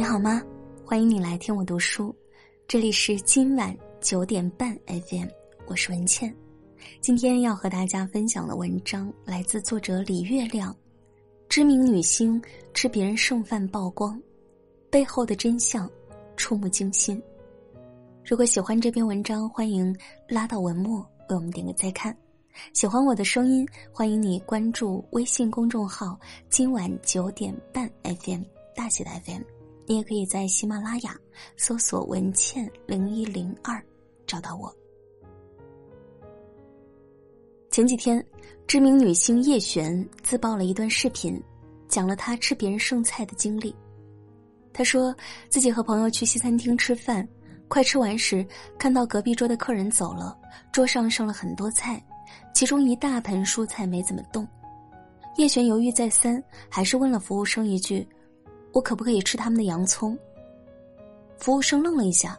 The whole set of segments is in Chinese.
你好吗？欢迎你来听我读书，这里是今晚九点半 FM，我是文倩。今天要和大家分享的文章来自作者李月亮。知名女星吃别人剩饭曝光，背后的真相触目惊心。如果喜欢这篇文章，欢迎拉到文末为我们点个再看。喜欢我的声音，欢迎你关注微信公众号“今晚九点半 FM” 大写的 FM。你也可以在喜马拉雅搜索“文倩零一零二”找到我。前几天，知名女星叶璇自曝了一段视频，讲了她吃别人剩菜的经历。她说自己和朋友去西餐厅吃饭，快吃完时，看到隔壁桌的客人走了，桌上剩了很多菜。其中一大盆蔬菜没怎么动，叶璇犹豫再三，还是问了服务生一句：“我可不可以吃他们的洋葱？”服务生愣了一下，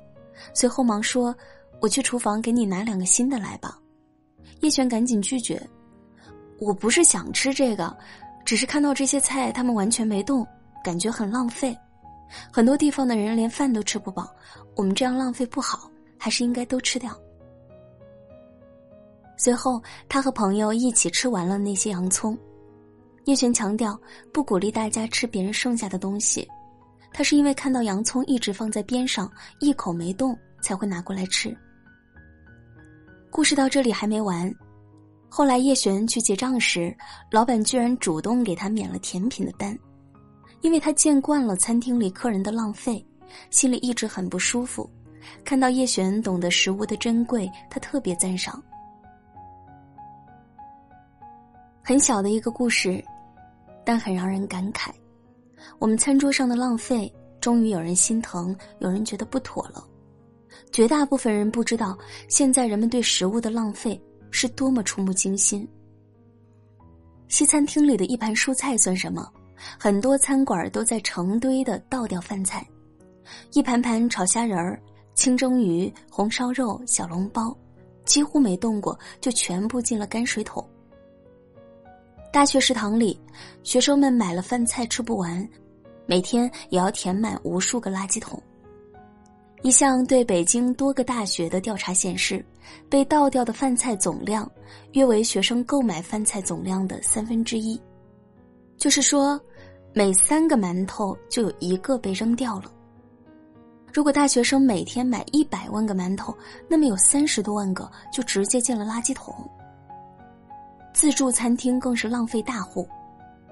随后忙说：“我去厨房给你拿两个新的来吧。”叶璇赶紧拒绝：“我不是想吃这个，只是看到这些菜他们完全没动，感觉很浪费。很多地方的人连饭都吃不饱，我们这样浪费不好，还是应该都吃掉。”随后，他和朋友一起吃完了那些洋葱。叶璇强调不鼓励大家吃别人剩下的东西，他是因为看到洋葱一直放在边上，一口没动，才会拿过来吃。故事到这里还没完，后来叶璇去结账时，老板居然主动给他免了甜品的单，因为他见惯了餐厅里客人的浪费，心里一直很不舒服。看到叶璇懂得食物的珍贵，他特别赞赏。很小的一个故事，但很让人感慨。我们餐桌上的浪费，终于有人心疼，有人觉得不妥了。绝大部分人不知道，现在人们对食物的浪费是多么触目惊心。西餐厅里的一盘蔬菜算什么？很多餐馆都在成堆的倒掉饭菜，一盘盘炒虾仁儿、清蒸鱼、红烧肉、小笼包，几乎没动过，就全部进了泔水桶。大学食堂里，学生们买了饭菜吃不完，每天也要填满无数个垃圾桶。一项对北京多个大学的调查显示，被倒掉的饭菜总量约为学生购买饭菜总量的三分之一，就是说，每三个馒头就有一个被扔掉了。如果大学生每天买一百万个馒头，那么有三十多万个就直接进了垃圾桶。自助餐厅更是浪费大户，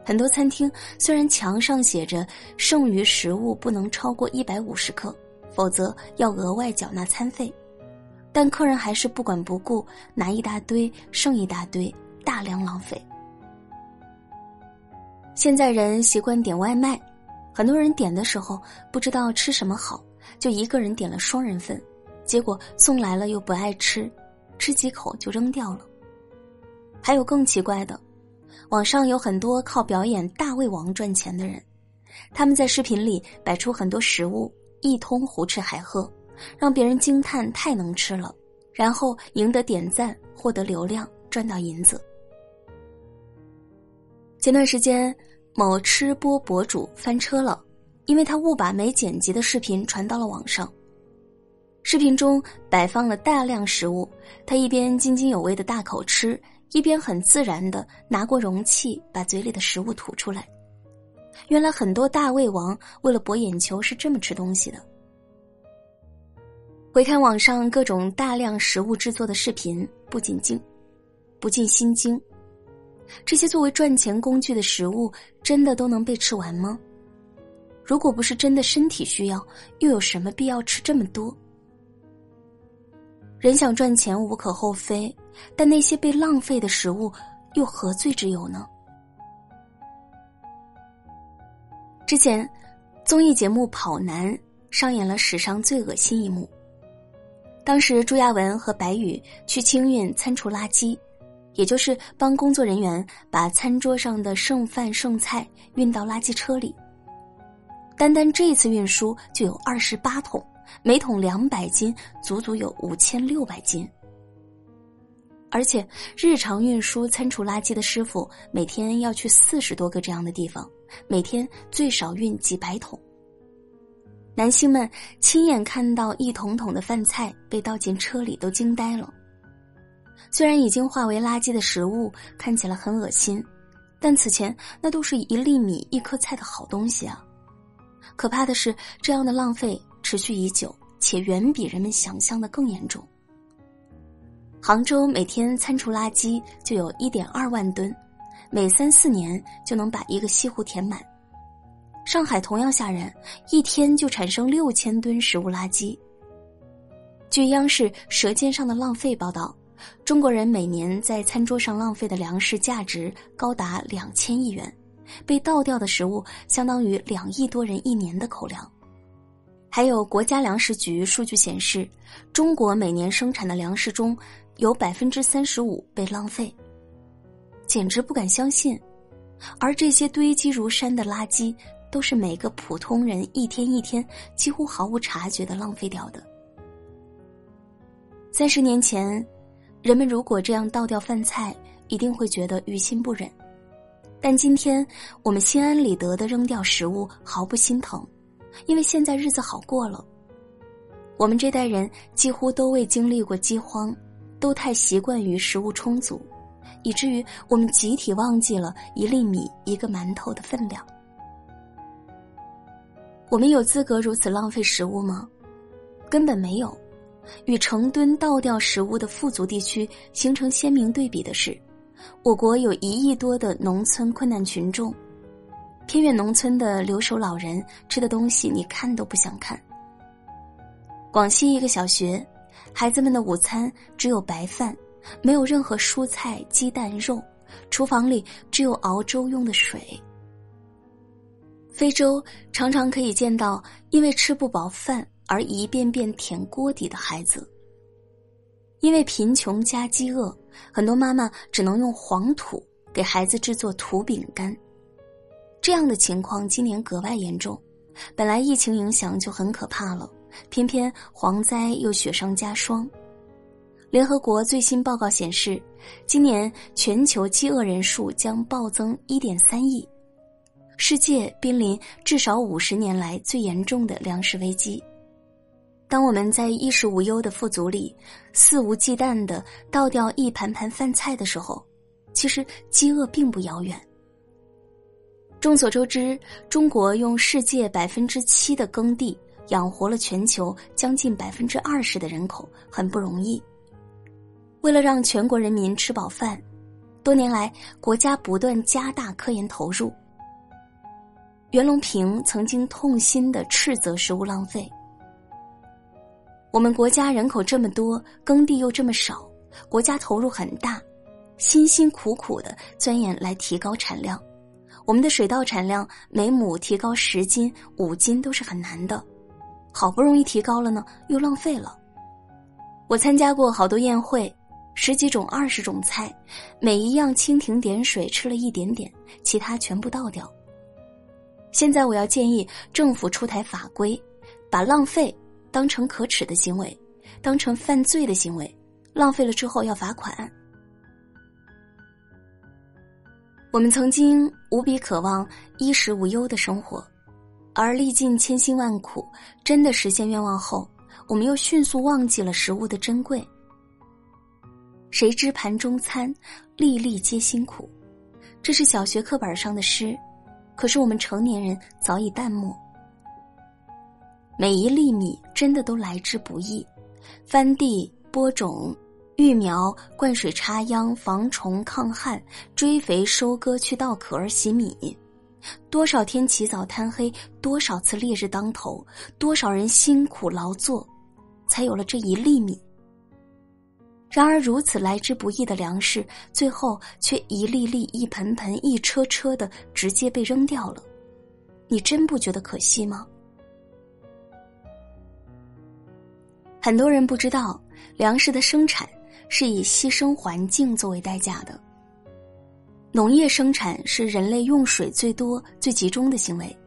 很多餐厅虽然墙上写着剩余食物不能超过一百五十克，否则要额外缴纳餐费，但客人还是不管不顾，拿一大堆剩一大堆，大量浪费。现在人习惯点外卖，很多人点的时候不知道吃什么好，就一个人点了双人份，结果送来了又不爱吃，吃几口就扔掉了。还有更奇怪的，网上有很多靠表演大胃王赚钱的人，他们在视频里摆出很多食物，一通胡吃海喝，让别人惊叹太能吃了，然后赢得点赞，获得流量，赚到银子。前段时间，某吃播博主翻车了，因为他误把没剪辑的视频传到了网上。视频中摆放了大量食物，他一边津津有味的大口吃。一边很自然的拿过容器，把嘴里的食物吐出来。原来很多大胃王为了博眼球是这么吃东西的。回看网上各种大量食物制作的视频，不仅惊，不禁心惊：这些作为赚钱工具的食物，真的都能被吃完吗？如果不是真的身体需要，又有什么必要吃这么多？人想赚钱无可厚非，但那些被浪费的食物又何罪之有呢？之前，综艺节目《跑男》上演了史上最恶心一幕。当时朱亚文和白宇去清运餐厨垃圾，也就是帮工作人员把餐桌上的剩饭剩菜运到垃圾车里。单单这一次运输就有二十八桶。每桶两百斤，足足有五千六百斤。而且，日常运输餐厨垃圾的师傅每天要去四十多个这样的地方，每天最少运几百桶。男性们亲眼看到一桶桶的饭菜被倒进车里，都惊呆了。虽然已经化为垃圾的食物看起来很恶心，但此前那都是一粒米一颗菜的好东西啊！可怕的是，这样的浪费持续已久，且远比人们想象的更严重。杭州每天餐厨垃圾就有一点二万吨，每三四年就能把一个西湖填满。上海同样吓人，一天就产生六千吨食物垃圾。据央视《舌尖上的浪费》报道。中国人每年在餐桌上浪费的粮食价值高达两千亿元，被倒掉的食物相当于两亿多人一年的口粮。还有国家粮食局数据显示，中国每年生产的粮食中有百分之三十五被浪费，简直不敢相信。而这些堆积如山的垃圾，都是每个普通人一天一天几乎毫无察觉的浪费掉的。三十年前。人们如果这样倒掉饭菜，一定会觉得于心不忍。但今天我们心安理得的扔掉食物，毫不心疼，因为现在日子好过了。我们这代人几乎都未经历过饥荒，都太习惯于食物充足，以至于我们集体忘记了一粒米、一个馒头的分量。我们有资格如此浪费食物吗？根本没有。与成吨倒掉食物的富足地区形成鲜明对比的是，我国有一亿多的农村困难群众，偏远农村的留守老人吃的东西你看都不想看。广西一个小学，孩子们的午餐只有白饭，没有任何蔬菜、鸡蛋、肉，厨房里只有熬粥用的水。非洲常常可以见到因为吃不饱饭。而一遍遍舔锅底的孩子，因为贫穷加饥饿，很多妈妈只能用黄土给孩子制作土饼干。这样的情况今年格外严重。本来疫情影响就很可怕了，偏偏蝗灾又雪上加霜。联合国最新报告显示，今年全球饥饿人数将暴增一点三亿，世界濒临至少五十年来最严重的粮食危机。当我们在衣食无忧的富足里肆无忌惮的倒掉一盘盘饭菜的时候，其实饥饿并不遥远。众所周知，中国用世界百分之七的耕地养活了全球将近百分之二十的人口，很不容易。为了让全国人民吃饱饭，多年来国家不断加大科研投入。袁隆平曾经痛心的斥责食物浪费。我们国家人口这么多，耕地又这么少，国家投入很大，辛辛苦苦的钻研来提高产量。我们的水稻产量每亩提高十斤、五斤都是很难的，好不容易提高了呢，又浪费了。我参加过好多宴会，十几种、二十种菜，每一样蜻蜓点水吃了一点点，其他全部倒掉。现在我要建议政府出台法规，把浪费。当成可耻的行为，当成犯罪的行为，浪费了之后要罚款。我们曾经无比渴望衣食无忧的生活，而历尽千辛万苦，真的实现愿望后，我们又迅速忘记了食物的珍贵。谁知盘中餐，粒粒皆辛苦，这是小学课本上的诗，可是我们成年人早已淡漠。每一粒米真的都来之不易，翻地、播种、育苗、灌水、插秧、防虫、抗旱、追肥、收割、去稻壳儿、洗米，多少天起早贪黑，多少次烈日当头，多少人辛苦劳作，才有了这一粒米。然而如此来之不易的粮食，最后却一粒粒、一盆盆、一车车的直接被扔掉了，你真不觉得可惜吗？很多人不知道，粮食的生产是以牺牲环境作为代价的。农业生产是人类用水最多、最集中的行为，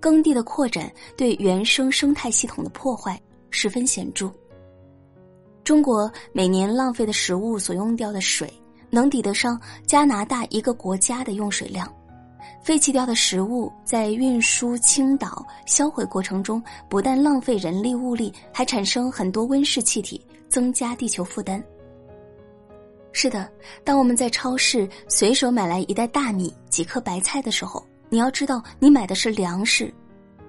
耕地的扩展对原生生态系统的破坏十分显著。中国每年浪费的食物所用掉的水，能抵得上加拿大一个国家的用水量，废弃掉的食物在运输、倾倒、销毁过程中，不但浪费人力物力，还产生很多温室气体，增加地球负担。是的，当我们在超市随手买来一袋大米、几颗白菜的时候，你要知道，你买的是粮食，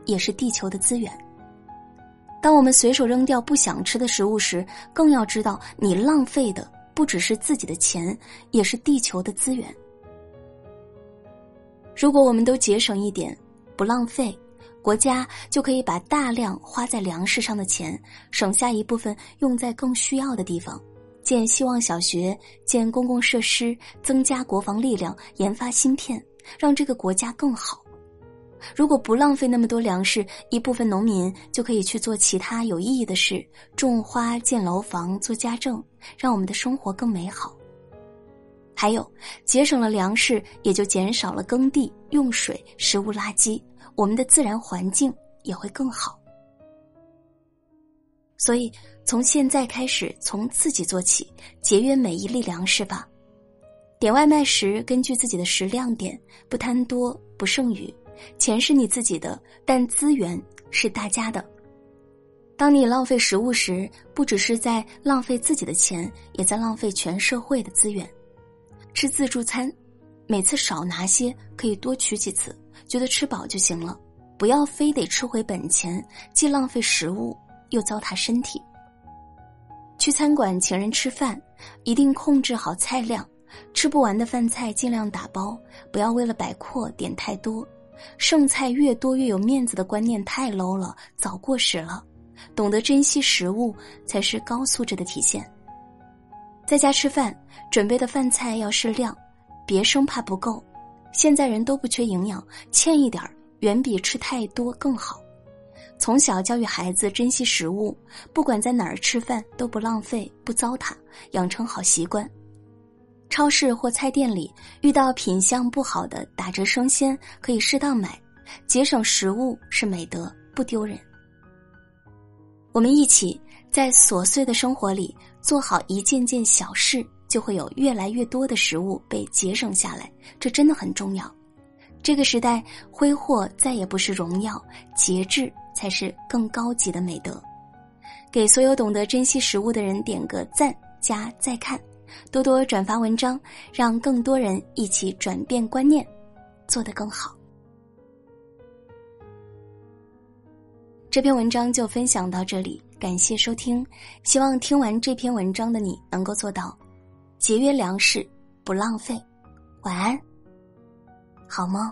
也是地球的资源。当我们随手扔掉不想吃的食物时，更要知道，你浪费的不只是自己的钱，也是地球的资源。如果我们都节省一点，不浪费，国家就可以把大量花在粮食上的钱，省下一部分用在更需要的地方，建希望小学，建公共设施，增加国防力量，研发芯片，让这个国家更好。如果不浪费那么多粮食，一部分农民就可以去做其他有意义的事，种花、建楼房、做家政，让我们的生活更美好。还有，节省了粮食，也就减少了耕地用水、食物垃圾，我们的自然环境也会更好。所以，从现在开始，从自己做起，节约每一粒粮食吧。点外卖时，根据自己的食量点，不贪多，不剩余。钱是你自己的，但资源是大家的。当你浪费食物时，不只是在浪费自己的钱，也在浪费全社会的资源。吃自助餐，每次少拿些，可以多取几次，觉得吃饱就行了，不要非得吃回本钱，既浪费食物又糟蹋身体。去餐馆请人吃饭，一定控制好菜量，吃不完的饭菜尽量打包，不要为了摆阔点太多。剩菜越多越有面子的观念太 low 了，早过时了。懂得珍惜食物才是高素质的体现。在家吃饭，准备的饭菜要适量，别生怕不够。现在人都不缺营养，欠一点儿远比吃太多更好。从小教育孩子珍惜食物，不管在哪儿吃饭都不浪费、不糟蹋，养成好习惯。超市或菜店里遇到品相不好的打折生鲜，可以适当买，节省食物是美德，不丢人。我们一起在琐碎的生活里做好一件件小事，就会有越来越多的食物被节省下来，这真的很重要。这个时代，挥霍再也不是荣耀，节制才是更高级的美德。给所有懂得珍惜食物的人点个赞加再看。多多转发文章，让更多人一起转变观念，做得更好。这篇文章就分享到这里，感谢收听。希望听完这篇文章的你能够做到节约粮食，不浪费。晚安，好梦？